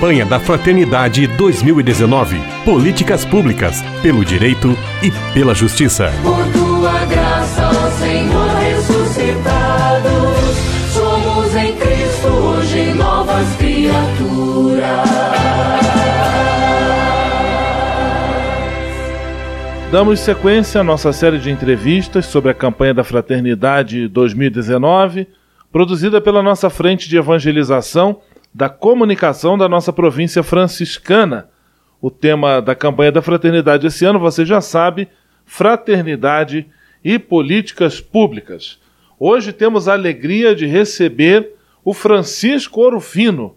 Campanha da Fraternidade 2019. Políticas públicas, pelo direito e pela justiça. Por tua graça, ó Senhor ressuscitado, somos em Cristo hoje novas criaturas. Damos sequência à nossa série de entrevistas sobre a campanha da Fraternidade 2019, produzida pela nossa frente de evangelização da comunicação da nossa província franciscana. O tema da campanha da fraternidade esse ano, você já sabe, fraternidade e políticas públicas. Hoje temos a alegria de receber o Francisco Orofino.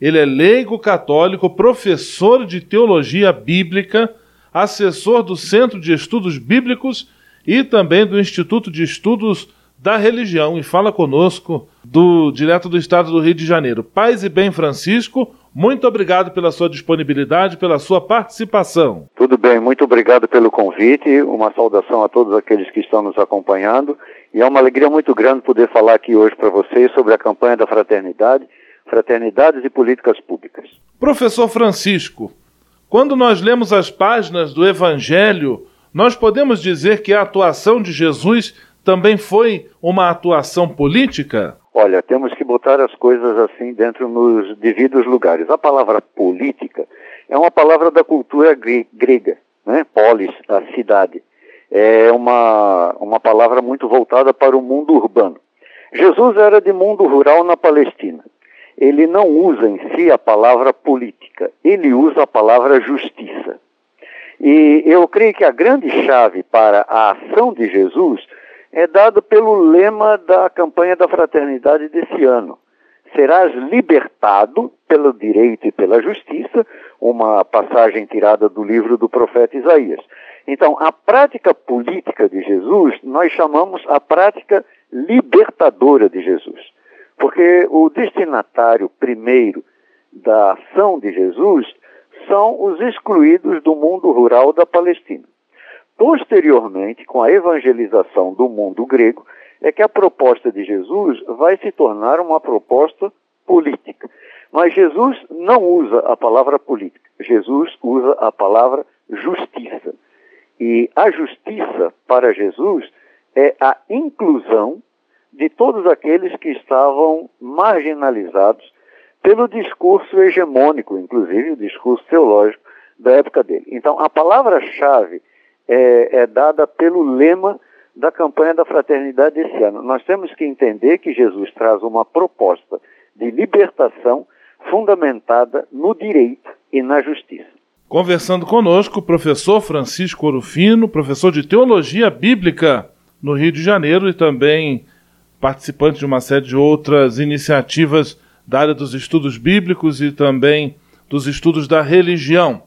Ele é leigo católico, professor de teologia bíblica, assessor do Centro de Estudos Bíblicos e também do Instituto de Estudos da religião e fala conosco do direto do estado do Rio de Janeiro. Paz e bem, Francisco, muito obrigado pela sua disponibilidade, pela sua participação. Tudo bem, muito obrigado pelo convite, uma saudação a todos aqueles que estão nos acompanhando e é uma alegria muito grande poder falar aqui hoje para vocês sobre a campanha da fraternidade, fraternidades e políticas públicas. Professor Francisco, quando nós lemos as páginas do Evangelho, nós podemos dizer que a atuação de Jesus também foi uma atuação política? Olha, temos que botar as coisas assim dentro nos devidos lugares. A palavra política é uma palavra da cultura grega, né? Polis, a cidade. É uma, uma palavra muito voltada para o mundo urbano. Jesus era de mundo rural na Palestina. Ele não usa em si a palavra política, ele usa a palavra justiça. E eu creio que a grande chave para a ação de Jesus é dado pelo lema da campanha da fraternidade desse ano. Serás libertado pelo direito e pela justiça, uma passagem tirada do livro do profeta Isaías. Então, a prática política de Jesus, nós chamamos a prática libertadora de Jesus. Porque o destinatário primeiro da ação de Jesus são os excluídos do mundo rural da Palestina. Posteriormente, com a evangelização do mundo grego, é que a proposta de Jesus vai se tornar uma proposta política. Mas Jesus não usa a palavra política, Jesus usa a palavra justiça. E a justiça para Jesus é a inclusão de todos aqueles que estavam marginalizados pelo discurso hegemônico, inclusive o discurso teológico da época dele. Então, a palavra-chave é, é dada pelo lema da campanha da fraternidade esse ano. Nós temos que entender que Jesus traz uma proposta de libertação fundamentada no direito e na justiça. Conversando conosco, o professor Francisco Orufino, professor de Teologia Bíblica no Rio de Janeiro e também participante de uma série de outras iniciativas da área dos estudos bíblicos e também dos estudos da religião.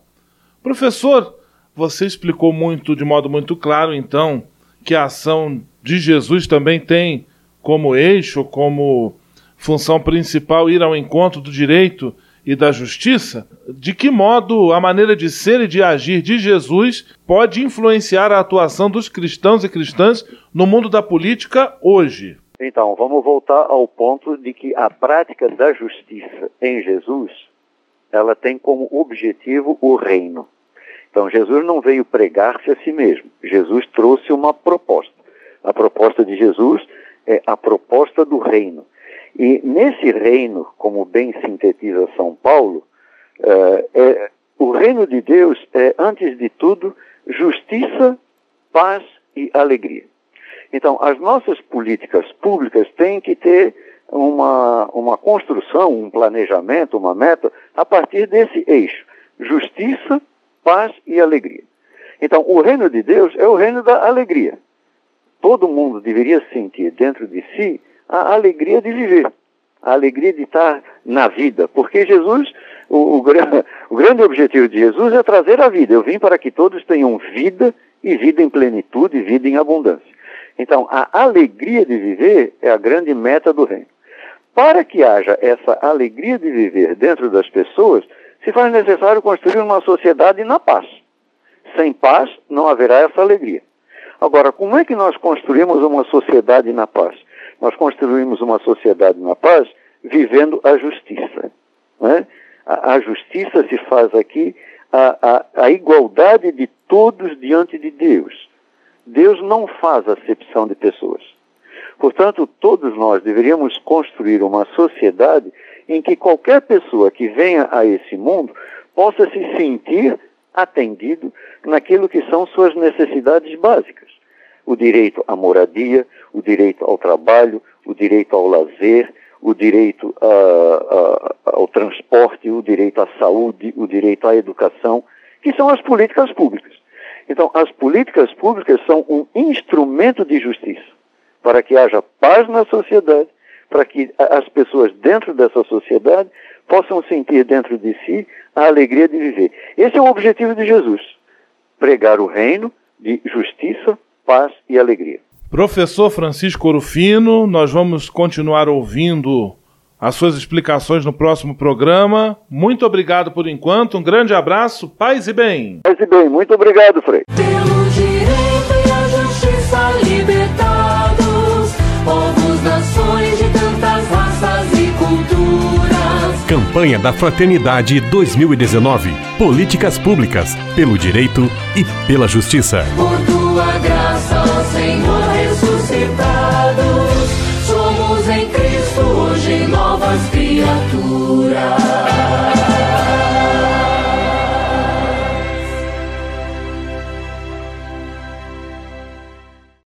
Professor, você explicou muito, de modo muito claro, então, que a ação de Jesus também tem como eixo, como função principal ir ao encontro do direito e da justiça? De que modo a maneira de ser e de agir de Jesus pode influenciar a atuação dos cristãos e cristãs no mundo da política hoje? Então, vamos voltar ao ponto de que a prática da justiça em Jesus, ela tem como objetivo o reino. Então, Jesus não veio pregar-se a si mesmo. Jesus trouxe uma proposta. A proposta de Jesus é a proposta do reino. E nesse reino, como bem sintetiza São Paulo, é, é, o reino de Deus é, antes de tudo, justiça, paz e alegria. Então, as nossas políticas públicas têm que ter uma, uma construção, um planejamento, uma meta, a partir desse eixo: justiça, paz e alegria. Então, o reino de Deus é o reino da alegria. Todo mundo deveria sentir dentro de si a alegria de viver, a alegria de estar na vida, porque Jesus, o, o, o grande objetivo de Jesus é trazer a vida. Eu vim para que todos tenham vida e vida em plenitude, vida em abundância. Então, a alegria de viver é a grande meta do reino. Para que haja essa alegria de viver dentro das pessoas, se faz necessário construir uma sociedade na paz. Sem paz, não haverá essa alegria. Agora, como é que nós construímos uma sociedade na paz? Nós construímos uma sociedade na paz vivendo a justiça. Né? A, a justiça se faz aqui a, a, a igualdade de todos diante de Deus. Deus não faz acepção de pessoas. Portanto, todos nós deveríamos construir uma sociedade em que qualquer pessoa que venha a esse mundo possa se sentir atendido naquilo que são suas necessidades básicas. O direito à moradia, o direito ao trabalho, o direito ao lazer, o direito a, a, ao transporte, o direito à saúde, o direito à educação, que são as políticas públicas. Então, as políticas públicas são um instrumento de justiça para que haja paz na sociedade, para que as pessoas dentro dessa sociedade possam sentir dentro de si a alegria de viver. Esse é o objetivo de Jesus: pregar o reino de justiça, paz e alegria. Professor Francisco Orufino, nós vamos continuar ouvindo as suas explicações no próximo programa. Muito obrigado por enquanto, um grande abraço, paz e bem. Paz e bem, muito obrigado, Frei. Campanha da Fraternidade 2019. Políticas públicas pelo direito e pela justiça. Por tua graça, ó Senhor ressuscitados, somos em Cristo.